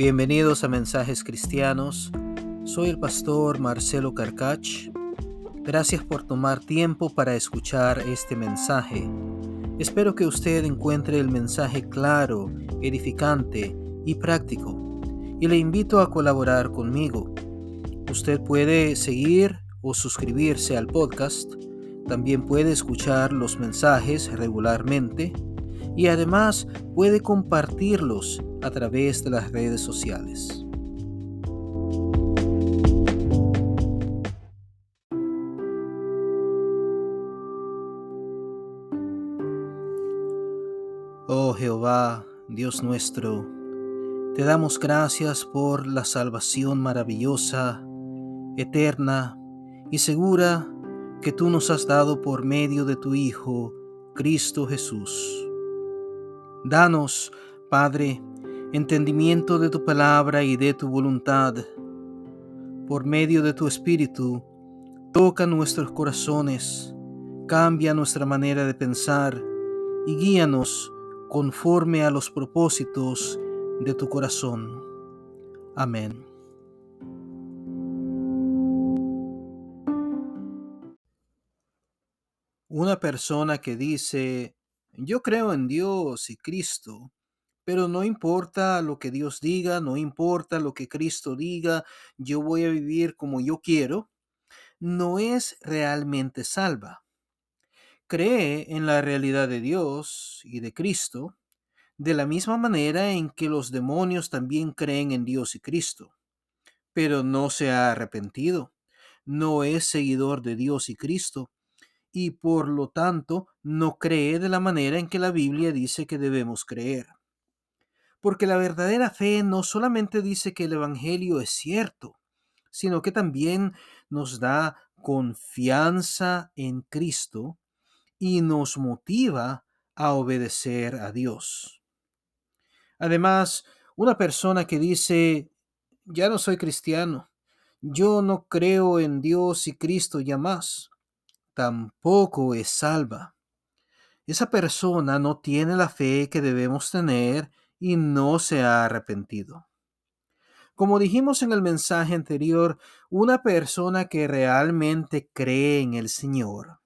Bienvenidos a Mensajes Cristianos. Soy el pastor Marcelo Carcach. Gracias por tomar tiempo para escuchar este mensaje. Espero que usted encuentre el mensaje claro, edificante y práctico. Y le invito a colaborar conmigo. Usted puede seguir o suscribirse al podcast. También puede escuchar los mensajes regularmente y además puede compartirlos a través de las redes sociales. Oh Jehová, Dios nuestro, te damos gracias por la salvación maravillosa, eterna y segura que tú nos has dado por medio de tu Hijo, Cristo Jesús. Danos, Padre, entendimiento de tu palabra y de tu voluntad. Por medio de tu Espíritu, toca nuestros corazones, cambia nuestra manera de pensar y guíanos conforme a los propósitos de tu corazón. Amén. Una persona que dice, yo creo en Dios y Cristo, pero no importa lo que Dios diga, no importa lo que Cristo diga, yo voy a vivir como yo quiero, no es realmente salva. Cree en la realidad de Dios y de Cristo, de la misma manera en que los demonios también creen en Dios y Cristo, pero no se ha arrepentido, no es seguidor de Dios y Cristo, y por lo tanto no cree de la manera en que la Biblia dice que debemos creer. Porque la verdadera fe no solamente dice que el Evangelio es cierto, sino que también nos da confianza en Cristo y nos motiva a obedecer a Dios. Además, una persona que dice, ya no soy cristiano, yo no creo en Dios y Cristo ya más, tampoco es salva. Esa persona no tiene la fe que debemos tener y no se ha arrepentido. Como dijimos en el mensaje anterior, una persona que realmente cree en el Señor,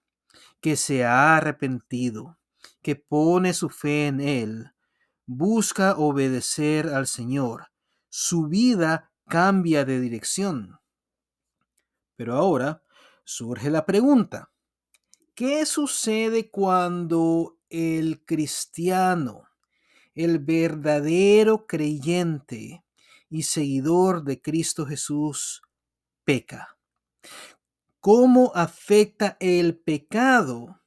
que se ha arrepentido, que pone su fe en Él, busca obedecer al Señor, su vida cambia de dirección. Pero ahora surge la pregunta, ¿Qué sucede cuando el cristiano, el verdadero creyente y seguidor de Cristo Jesús, peca? ¿Cómo afecta el pecado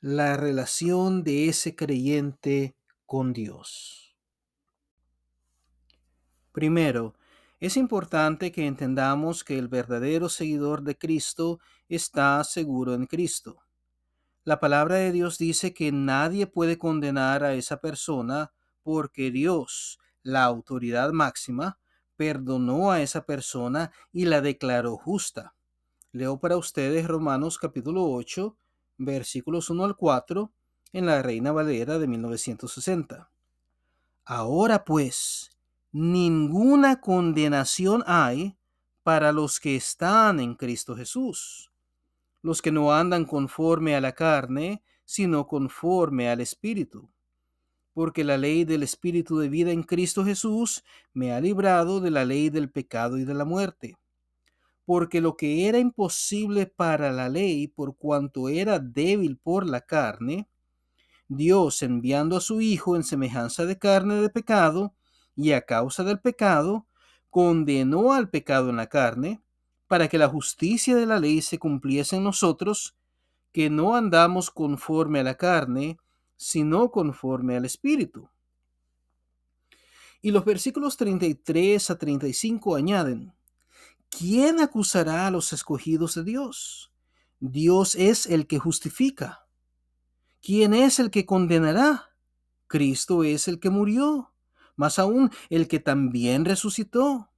la relación de ese creyente con Dios? Primero, es importante que entendamos que el verdadero seguidor de Cristo está seguro en Cristo. La palabra de Dios dice que nadie puede condenar a esa persona porque Dios, la autoridad máxima, perdonó a esa persona y la declaró justa. Leo para ustedes Romanos capítulo 8, versículos 1 al 4 en la Reina Valera de 1960. Ahora pues, ninguna condenación hay para los que están en Cristo Jesús, los que no andan conforme a la carne, sino conforme al Espíritu. Porque la ley del Espíritu de vida en Cristo Jesús me ha librado de la ley del pecado y de la muerte. Porque lo que era imposible para la ley, por cuanto era débil por la carne, Dios enviando a su Hijo en semejanza de carne de pecado, y a causa del pecado, condenó al pecado en la carne, para que la justicia de la ley se cumpliese en nosotros, que no andamos conforme a la carne, sino conforme al Espíritu. Y los versículos 33 a 35 añaden, ¿quién acusará a los escogidos de Dios? Dios es el que justifica. ¿Quién es el que condenará? Cristo es el que murió más aún el que también resucitó,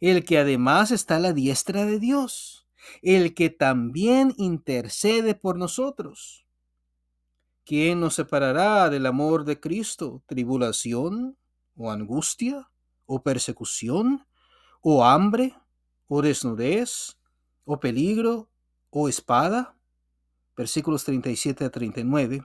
el que además está a la diestra de Dios, el que también intercede por nosotros. ¿Quién nos separará del amor de Cristo? ¿Tribulación o angustia? o persecución, o hambre, o desnudez, o peligro, o espada? Versículos 37 a 39.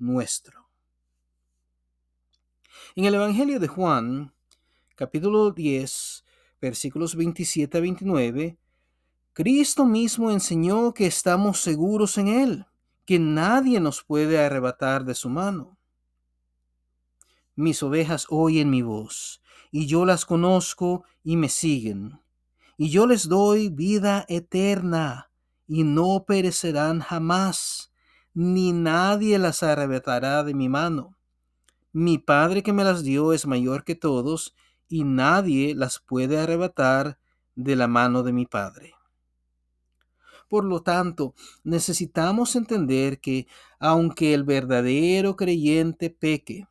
nuestro. En el Evangelio de Juan, capítulo 10, versículos 27 a 29, Cristo mismo enseñó que estamos seguros en Él, que nadie nos puede arrebatar de su mano. Mis ovejas oyen mi voz, y yo las conozco y me siguen, y yo les doy vida eterna, y no perecerán jamás, ni nadie las arrebatará de mi mano. Mi Padre que me las dio es mayor que todos, y nadie las puede arrebatar de la mano de mi Padre. Por lo tanto, necesitamos entender que aunque el verdadero creyente peque,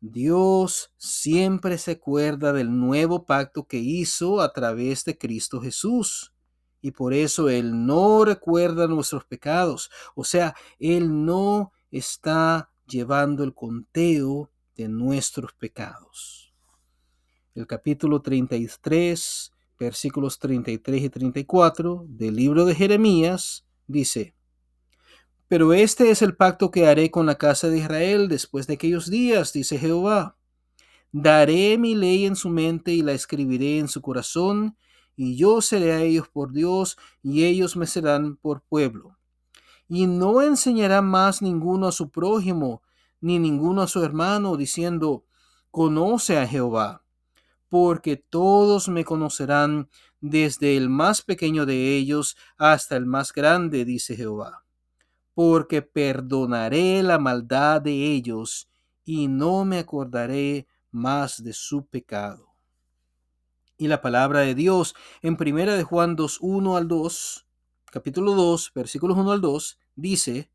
Dios siempre se acuerda del nuevo pacto que hizo a través de Cristo Jesús. Y por eso Él no recuerda nuestros pecados. O sea, Él no está llevando el conteo de nuestros pecados el capítulo 33, versículos 33 y 34 del libro de Jeremías, dice, Pero este es el pacto que haré con la casa de Israel después de aquellos días, dice Jehová. Daré mi ley en su mente y la escribiré en su corazón, y yo seré a ellos por Dios, y ellos me serán por pueblo. Y no enseñará más ninguno a su prójimo, ni ninguno a su hermano, diciendo, Conoce a Jehová porque todos me conocerán, desde el más pequeño de ellos hasta el más grande, dice Jehová. Porque perdonaré la maldad de ellos y no me acordaré más de su pecado. Y la palabra de Dios en primera de Juan 2, 1 al 2, capítulo 2, versículos 1 al 2, dice,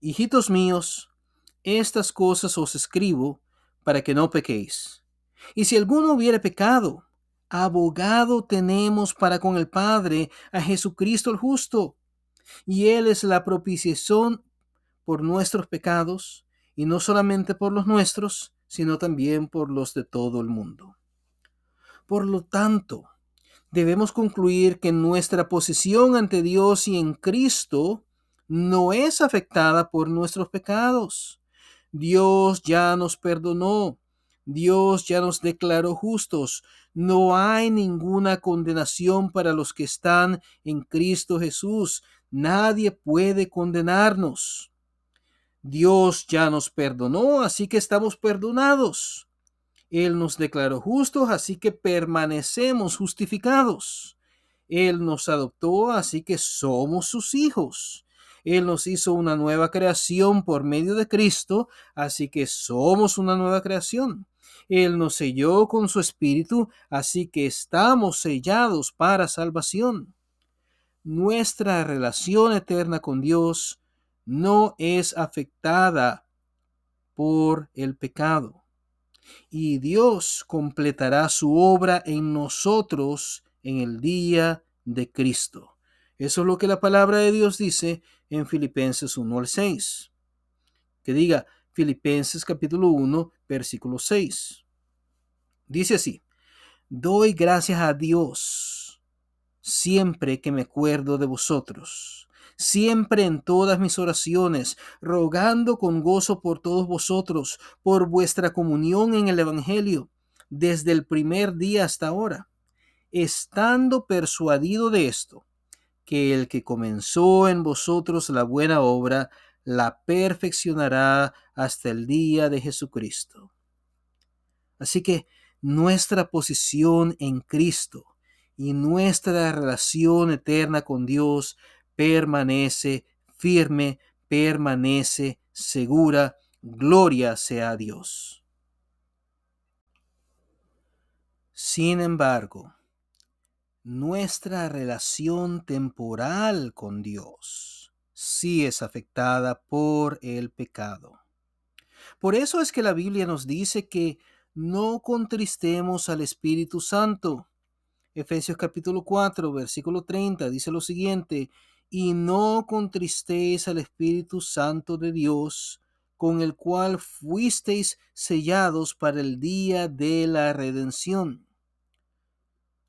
Hijitos míos, estas cosas os escribo para que no pequéis. Y si alguno hubiere pecado, abogado tenemos para con el Padre a Jesucristo el justo. Y Él es la propiciación por nuestros pecados, y no solamente por los nuestros, sino también por los de todo el mundo. Por lo tanto, debemos concluir que nuestra posición ante Dios y en Cristo no es afectada por nuestros pecados. Dios ya nos perdonó Dios ya nos declaró justos. No hay ninguna condenación para los que están en Cristo Jesús. Nadie puede condenarnos. Dios ya nos perdonó, así que estamos perdonados. Él nos declaró justos, así que permanecemos justificados. Él nos adoptó, así que somos sus hijos. Él nos hizo una nueva creación por medio de Cristo, así que somos una nueva creación. Él nos selló con su espíritu, así que estamos sellados para salvación. Nuestra relación eterna con Dios no es afectada por el pecado. Y Dios completará su obra en nosotros en el día de Cristo. Eso es lo que la palabra de Dios dice en Filipenses 1 al 6. Que diga, Filipenses capítulo 1, versículo 6. Dice así, doy gracias a Dios siempre que me acuerdo de vosotros, siempre en todas mis oraciones, rogando con gozo por todos vosotros, por vuestra comunión en el Evangelio, desde el primer día hasta ahora, estando persuadido de esto, que el que comenzó en vosotros la buena obra, la perfeccionará hasta el día de Jesucristo. Así que nuestra posición en Cristo y nuestra relación eterna con Dios permanece firme, permanece segura. Gloria sea Dios. Sin embargo, nuestra relación temporal con Dios sí es afectada por el pecado. Por eso es que la Biblia nos dice que no contristemos al Espíritu Santo. Efesios capítulo 4, versículo 30 dice lo siguiente, y no contristéis al Espíritu Santo de Dios, con el cual fuisteis sellados para el día de la redención.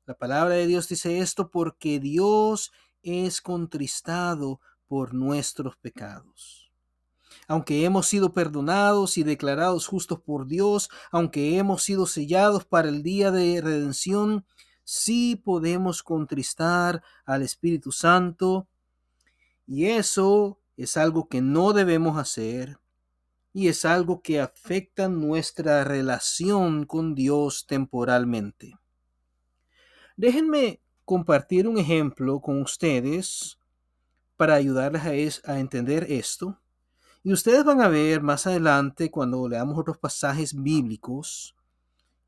La palabra de Dios dice esto porque Dios es contristado por nuestros pecados aunque hemos sido perdonados y declarados justos por Dios, aunque hemos sido sellados para el día de redención, sí podemos contristar al Espíritu Santo. Y eso es algo que no debemos hacer y es algo que afecta nuestra relación con Dios temporalmente. Déjenme compartir un ejemplo con ustedes para ayudarles a, entender esto. Y ustedes van a ver más adelante, cuando leamos otros pasajes bíblicos,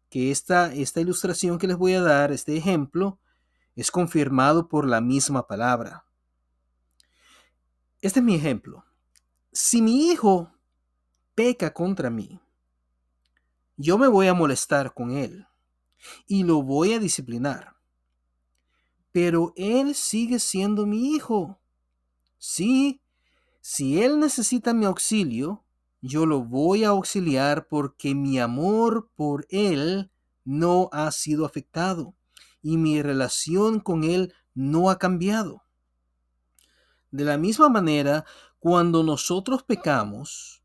que esta, esta ilustración que les voy a dar, este ejemplo, es confirmado por la misma palabra. Este es mi ejemplo. Si mi hijo peca contra mí, yo me voy a molestar con él y lo voy a disciplinar. Pero él sigue siendo mi hijo. Sí, si Él necesita mi auxilio, yo lo voy a auxiliar porque mi amor por Él no ha sido afectado y mi relación con Él no ha cambiado. De la misma manera, cuando nosotros pecamos,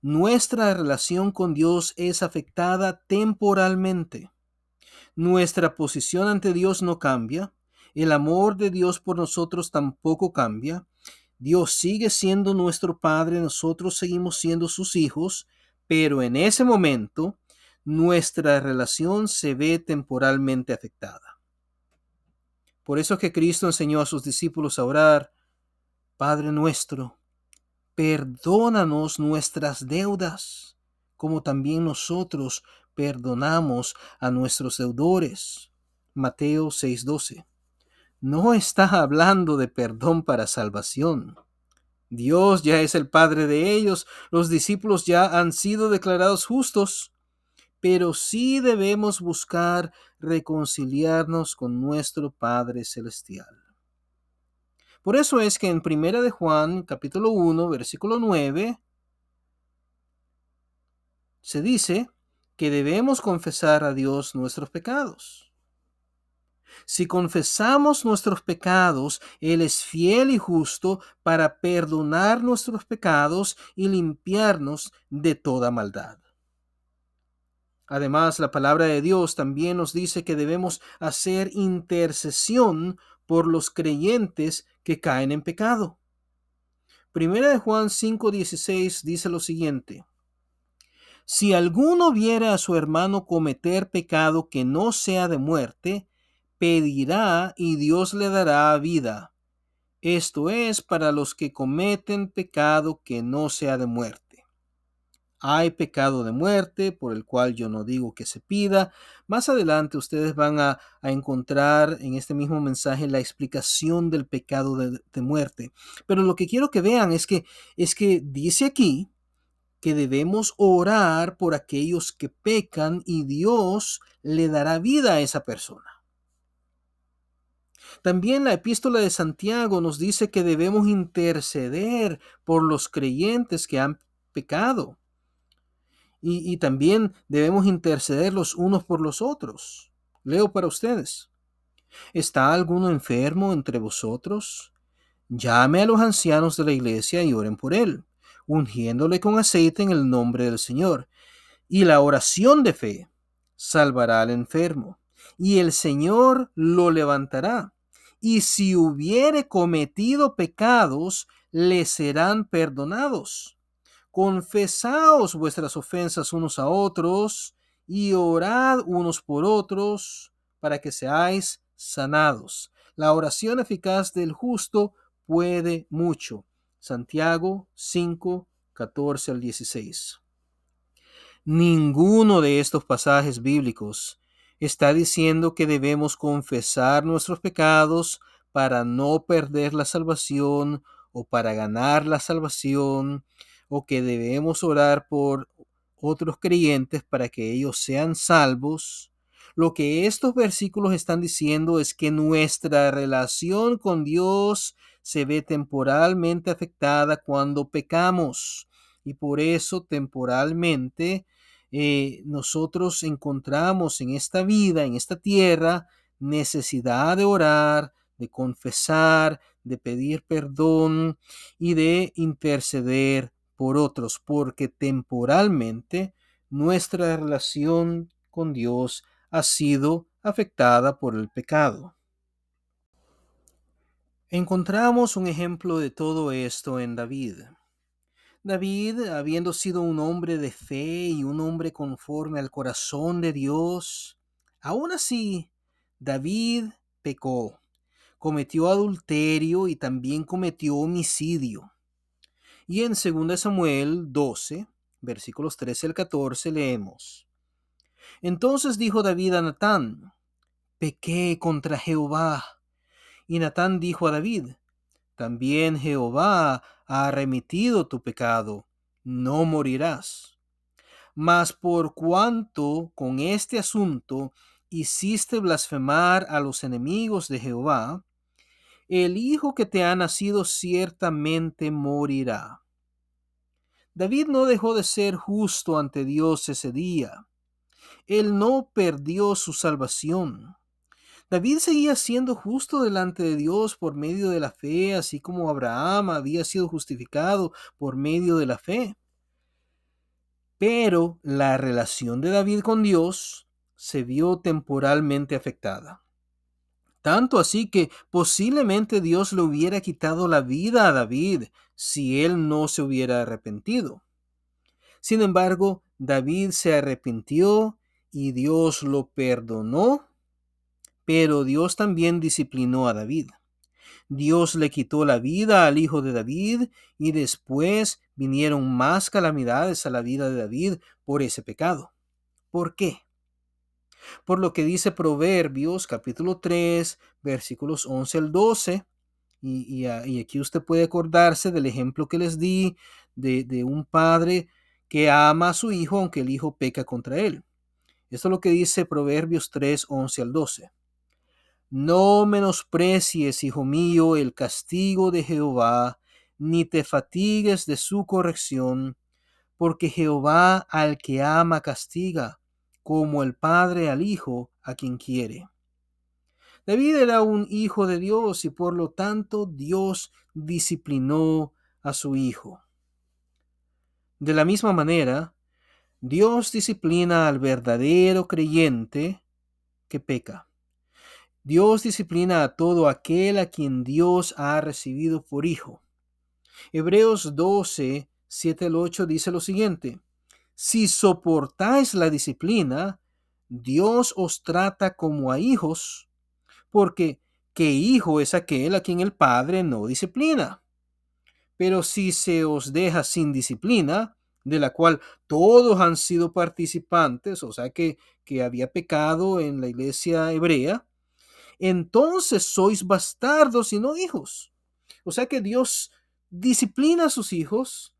nuestra relación con Dios es afectada temporalmente. Nuestra posición ante Dios no cambia, el amor de Dios por nosotros tampoco cambia, Dios sigue siendo nuestro Padre, nosotros seguimos siendo sus hijos, pero en ese momento nuestra relación se ve temporalmente afectada. Por eso es que Cristo enseñó a sus discípulos a orar, Padre nuestro, perdónanos nuestras deudas, como también nosotros perdonamos a nuestros deudores. Mateo 6:12 no está hablando de perdón para salvación. Dios ya es el Padre de ellos, los discípulos ya han sido declarados justos, pero sí debemos buscar reconciliarnos con nuestro Padre Celestial. Por eso es que en Primera de Juan, capítulo 1, versículo 9, se dice que debemos confesar a Dios nuestros pecados. Si confesamos nuestros pecados, Él es fiel y justo para perdonar nuestros pecados y limpiarnos de toda maldad. Además, la palabra de Dios también nos dice que debemos hacer intercesión por los creyentes que caen en pecado. Primera de Juan 5:16 dice lo siguiente: Si alguno viera a su hermano cometer pecado que no sea de muerte, pedirá y Dios le dará vida. Esto es para los que cometen pecado que no sea de muerte. Hay pecado de muerte por el cual yo no digo que se pida. Más adelante ustedes van a, encontrar en este mismo mensaje la explicación del pecado de, de muerte. Pero lo que quiero que vean es que, es que dice aquí que debemos orar por aquellos que pecan y Dios le dará vida a esa persona. También la epístola de Santiago nos dice que debemos interceder por los creyentes que han pecado. Y, también debemos interceder los unos por los otros. Leo para ustedes. ¿Está alguno enfermo entre vosotros? Llame a los ancianos de la iglesia y oren por él, ungiéndole con aceite en el nombre del Señor. Y la oración de fe salvará al enfermo, y el Señor lo levantará y si hubiere cometido pecados, le serán perdonados. Confesaos vuestras ofensas unos a otros y orad unos por otros para que seáis sanados. La oración eficaz del justo puede mucho. Santiago 5, 14 al 16. Ninguno de estos pasajes bíblicos Está diciendo que debemos confesar nuestros pecados para no perder la salvación o para ganar la salvación, o que debemos orar por otros creyentes para que ellos sean salvos. Lo que estos versículos están diciendo es que nuestra relación con Dios se ve temporalmente afectada cuando pecamos y por eso temporalmente eh, nosotros encontramos en esta vida, en esta tierra, necesidad de orar, de confesar, de pedir perdón y de interceder por otros, porque temporalmente nuestra relación con Dios ha sido afectada por el pecado. Encontramos un ejemplo de todo esto en David. David, habiendo sido un hombre de fe y un hombre conforme al corazón de Dios, aún así, David pecó, cometió adulterio y también cometió homicidio. Y en 2 Samuel 12, versículos 13 al 14 leemos. Entonces dijo David a Natán, pequé contra Jehová y Natán dijo a David, también Jehová ha remitido tu pecado, no morirás. Mas por cuanto con este asunto hiciste blasfemar a los enemigos de Jehová, el hijo que te ha nacido ciertamente morirá. David no dejó de ser justo ante Dios ese día. Él no perdió su salvación. David seguía siendo justo delante de Dios por medio de la fe, así como Abraham había sido justificado por medio de la fe. Pero la relación de David con Dios se vio temporalmente afectada. Tanto así que posiblemente Dios le hubiera quitado la vida a David si él no se hubiera arrepentido. Sin embargo, David se arrepintió y Dios lo perdonó pero Dios también disciplinó a David. Dios le quitó la vida al hijo de David y después vinieron más calamidades a la vida de David por ese pecado. ¿Por qué? Por lo que dice Proverbios capítulo 3 versículos 11 al 12. Y, aquí usted puede acordarse del ejemplo que les di de, de un padre que ama a su hijo aunque el hijo peca contra él. Esto es lo que dice Proverbios 3, 11 al 12. No menosprecies, hijo mío, el castigo de Jehová, ni te fatigues de su corrección, porque Jehová al que ama castiga, como el Padre al Hijo a quien quiere. David era un hijo de Dios y por lo tanto Dios disciplinó a su hijo. De la misma manera, Dios disciplina al verdadero creyente que peca. Dios disciplina a todo aquel a quien Dios ha recibido por hijo. Hebreos 12, 7 al 8 dice lo siguiente. Si soportáis la disciplina, Dios os trata como a hijos, porque ¿qué hijo es aquel a quien el Padre no disciplina? Pero si se os deja sin disciplina, de la cual todos han sido participantes, o sea que, que había pecado en la iglesia hebrea, entonces sois bastardos y no hijos. O sea que Dios disciplina a sus hijos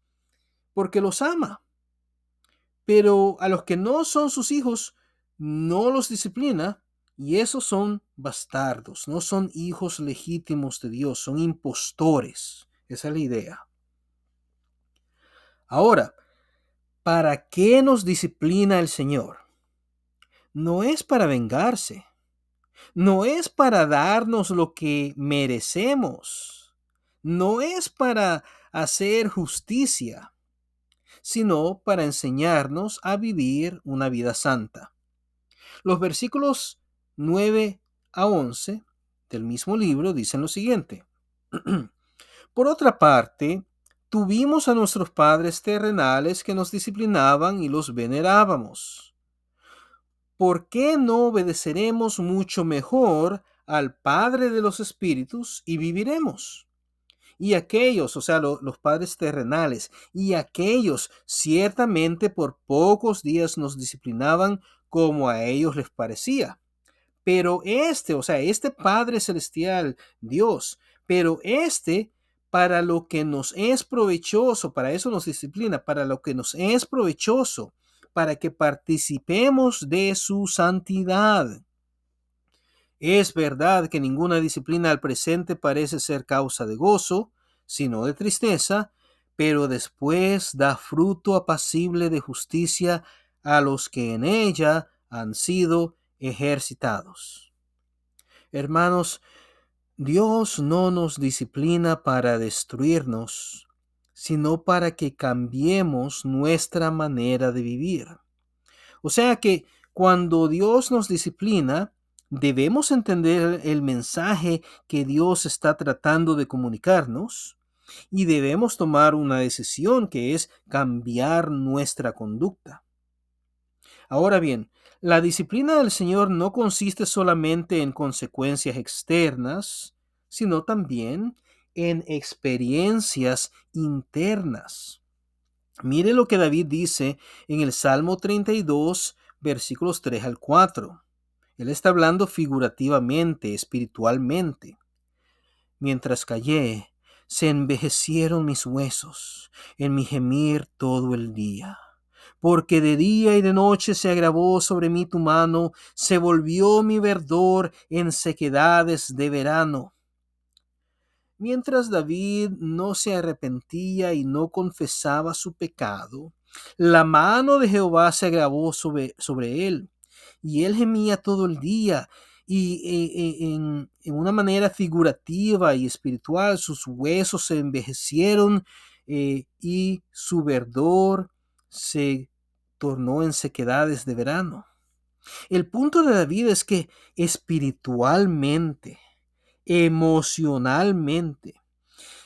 porque los ama. Pero a los que no son sus hijos, no los disciplina y esos son bastardos, no son hijos legítimos de Dios, son impostores. Esa es la idea. Ahora, ¿para qué nos disciplina el Señor? No es para vengarse no es para darnos lo que merecemos, no es para hacer justicia, sino para enseñarnos a vivir una vida santa. Los versículos 9 a 11 del mismo libro dicen lo siguiente. Por otra parte, tuvimos a nuestros padres terrenales que nos disciplinaban y los venerábamos. ¿por qué no obedeceremos mucho mejor al Padre de los Espíritus y viviremos? Y aquellos, o sea, los padres terrenales, y aquellos ciertamente por pocos días nos disciplinaban como a ellos les parecía. Pero este, o sea, este Padre Celestial, Dios, pero este para lo que nos es provechoso, para eso nos disciplina, para lo que nos es provechoso, para que participemos de su santidad. Es verdad que ninguna disciplina al presente parece ser causa de gozo, sino de tristeza, pero después da fruto apacible de justicia a los que en ella han sido ejercitados. Hermanos, Dios no nos disciplina para destruirnos, sino para que cambiemos nuestra manera de vivir. O sea que cuando Dios nos disciplina, debemos entender el mensaje que Dios está tratando de comunicarnos y debemos tomar una decisión que es cambiar nuestra conducta. Ahora bien, la disciplina del Señor no consiste solamente en consecuencias externas, sino también en experiencias internas. Mire lo que David dice en el Salmo 32, versículos 3 al 4. Él está hablando figurativamente, espiritualmente. Mientras callé, se envejecieron mis huesos en mi gemir todo el día. Porque de día y de noche se agravó sobre mí tu mano, se volvió mi verdor en sequedades de verano. Mientras David no se arrepentía y no confesaba su pecado, la mano de Jehová se agravó sobre, sobre él, y él gemía todo el día, y eh, eh, en, una manera figurativa y espiritual sus huesos se envejecieron eh, y su verdor se tornó en sequedades de verano. El punto de David es que espiritualmente, emocionalmente,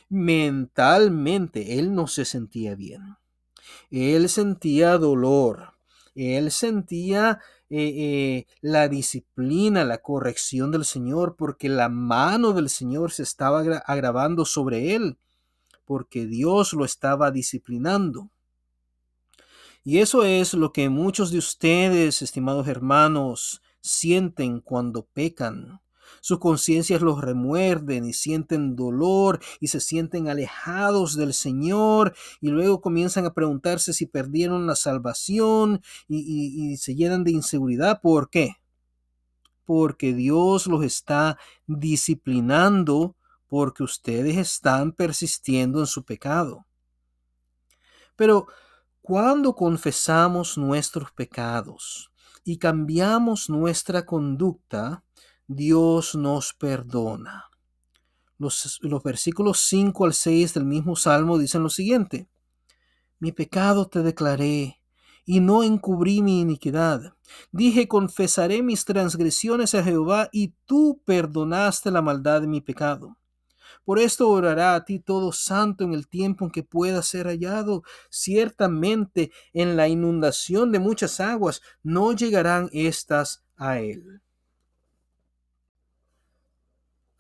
mentalmente, él no se sentía bien. Él sentía dolor, él sentía la disciplina, la corrección del Señor, porque la mano del Señor se estaba agravando sobre él, porque Dios lo estaba disciplinando. Y eso es lo que muchos de ustedes, estimados hermanos, sienten cuando pecan. Sus conciencias los remuerden y sienten dolor y se sienten alejados del Señor y luego comienzan a preguntarse si perdieron la salvación y, y se llenan de inseguridad. ¿Por qué? Porque Dios los está disciplinando porque ustedes están persistiendo en su pecado. Pero cuando confesamos nuestros pecados y cambiamos nuestra conducta, Dios nos perdona. Los, los, versículos 5 al 6 del mismo Salmo dicen lo siguiente. Mi pecado te declaré y no encubrí mi iniquidad. Dije, confesaré mis transgresiones a Jehová y tú perdonaste la maldad de mi pecado. Por esto orará a ti todo santo en el tiempo en que pueda ser hallado. Ciertamente en la inundación de muchas aguas no llegarán estas a él.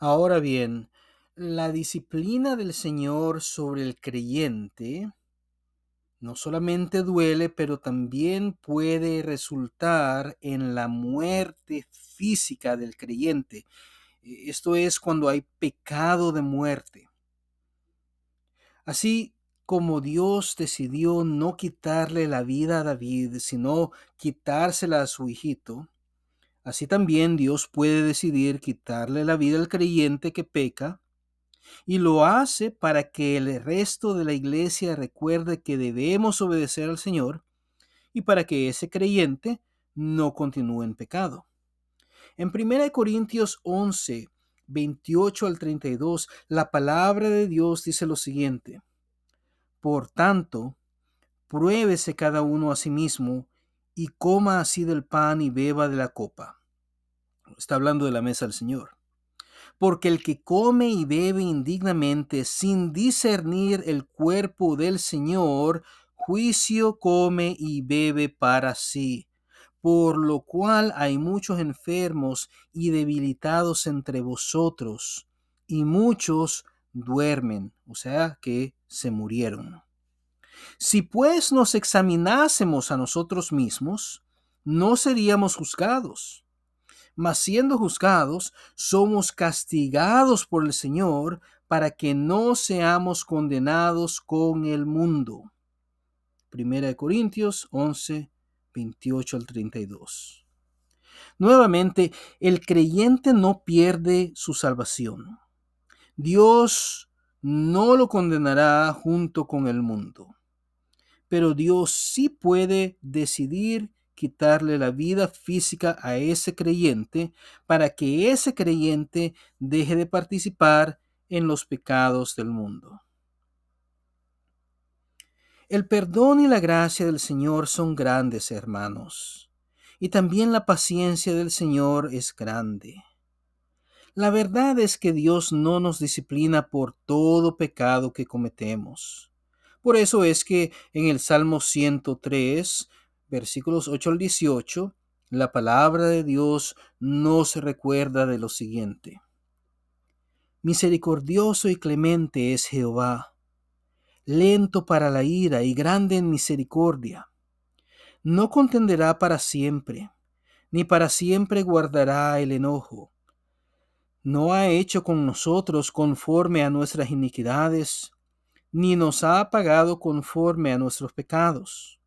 Ahora bien, la disciplina del Señor sobre el creyente no solamente duele, pero también puede resultar en la muerte física del creyente. E, esto es cuando hay pecado de muerte. Así como Dios decidió no quitarle la vida a David, sino quitársela a su hijito, Así también Dios puede decidir quitarle la vida al creyente que peca y lo hace para que el resto de la iglesia recuerde que debemos obedecer al Señor y para que ese creyente no continúe en pecado. En 1 Corintios 11, 28 al 32, la palabra de Dios dice lo siguiente. Por tanto, pruébese cada uno a sí mismo y coma así del pan y beba de la copa Está hablando de la mesa del Señor. Porque el que come y bebe indignamente sin discernir el cuerpo del Señor, juicio come y bebe para sí. Por lo cual hay muchos enfermos y debilitados entre vosotros, y muchos duermen, o sea que se murieron. Si pues nos examinásemos a nosotros mismos, no seríamos juzgados. Mas siendo juzgados, somos castigados por el Señor para que no seamos condenados con el mundo. Primera de Corintios 11, 28 al 32. Nuevamente, el creyente no pierde su salvación. Dios no lo condenará junto con el mundo. Pero Dios sí puede decidir quitarle la vida física a ese creyente para que ese creyente deje de participar en los pecados del mundo. El perdón y la gracia del Señor son grandes, hermanos, y también la paciencia del Señor es grande. La verdad es que Dios no nos disciplina por todo pecado que cometemos. Por eso es que en el Salmo 103, versículos 8 al 18, la palabra de Dios nos recuerda de lo siguiente. Misericordioso y clemente es Jehová, lento para la ira y grande en misericordia. No contenderá para siempre, ni para siempre guardará el enojo. No ha hecho con nosotros conforme a nuestras iniquidades, ni nos ha pagado conforme a nuestros pecados.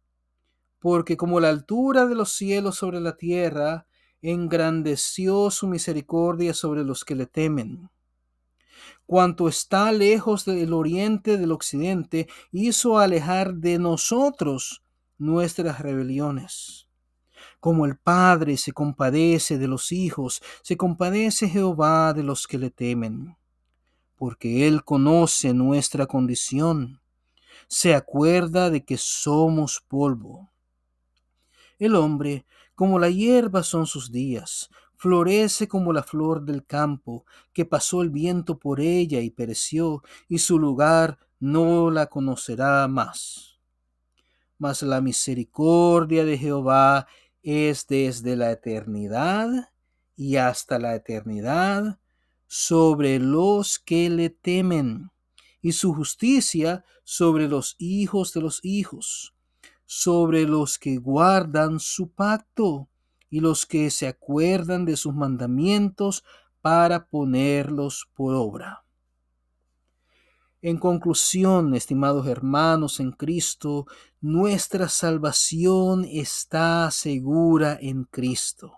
Porque como la altura de los cielos sobre la tierra, engrandeció su misericordia sobre los que le temen cuanto está lejos del oriente del occidente, hizo alejar de nosotros nuestras rebeliones. Como el Padre se compadece de los hijos, se compadece Jehová de los que le temen, porque Él conoce nuestra condición, se acuerda de que somos polvo. El hombre, como la hierba son sus días, florece como la flor del campo, que pasó el viento por ella y pereció, y su lugar no la conocerá más. Mas la misericordia de Jehová es desde la eternidad y hasta la eternidad sobre los que le temen, y su justicia sobre los hijos de los hijos, sobre los que guardan su pacto y los que se acuerdan de sus mandamientos para ponerlos por obra. En conclusión, estimados hermanos en Cristo, nuestra salvación está segura en Cristo.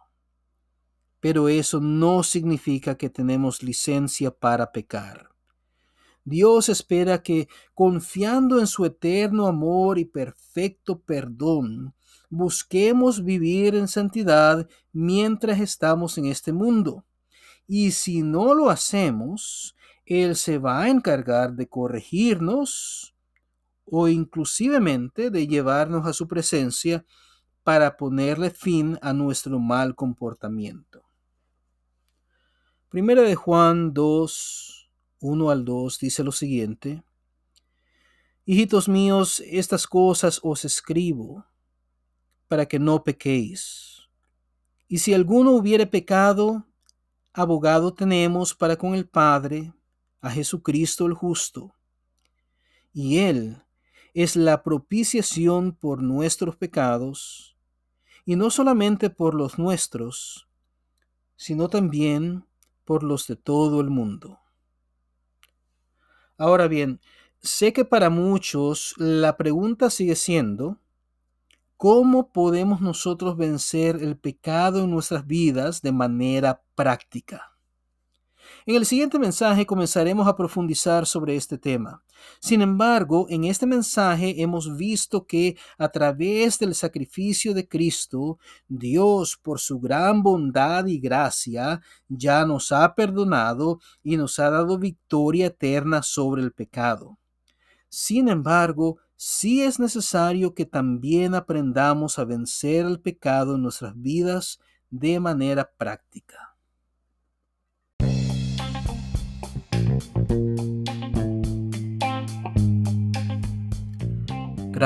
Pero eso no significa que tenemos licencia para pecar. Dios espera que, confiando en su eterno amor y perfecto perdón, busquemos vivir en santidad mientras estamos en este mundo. Y si no lo hacemos, Él se va a encargar de corregirnos o inclusivemente de llevarnos a su presencia para ponerle fin a nuestro mal comportamiento. Primera de Juan 2, 1 al 2 dice lo siguiente. Hijitos míos, estas cosas os escribo para que no pequéis. Y si alguno hubiere pecado, abogado tenemos para con el Padre, a Jesucristo el justo. Y Él es la propiciación por nuestros pecados, y no solamente por los nuestros, sino también por los de todo el mundo. Ahora bien, sé que para muchos la pregunta sigue siendo, ¿Cómo podemos nosotros vencer el pecado en nuestras vidas de manera práctica? En el siguiente mensaje comenzaremos a profundizar sobre este tema. Sin embargo, en este mensaje hemos visto que a través del sacrificio de Cristo, Dios, por su gran bondad y gracia, ya nos ha perdonado y nos ha dado victoria eterna sobre el pecado. Sin embargo, sí es necesario que también aprendamos a vencer el pecado en nuestras vidas de manera práctica.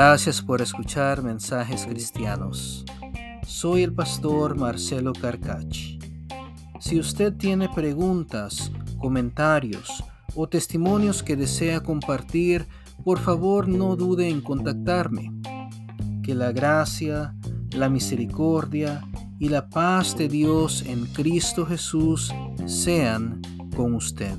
Gracias por escuchar mensajes cristianos. Soy el pastor Marcelo Carcach. Si usted tiene preguntas, comentarios o testimonios que desea compartir, por favor no dude en contactarme. Que la gracia, la misericordia y la paz de Dios en Cristo Jesús sean con usted.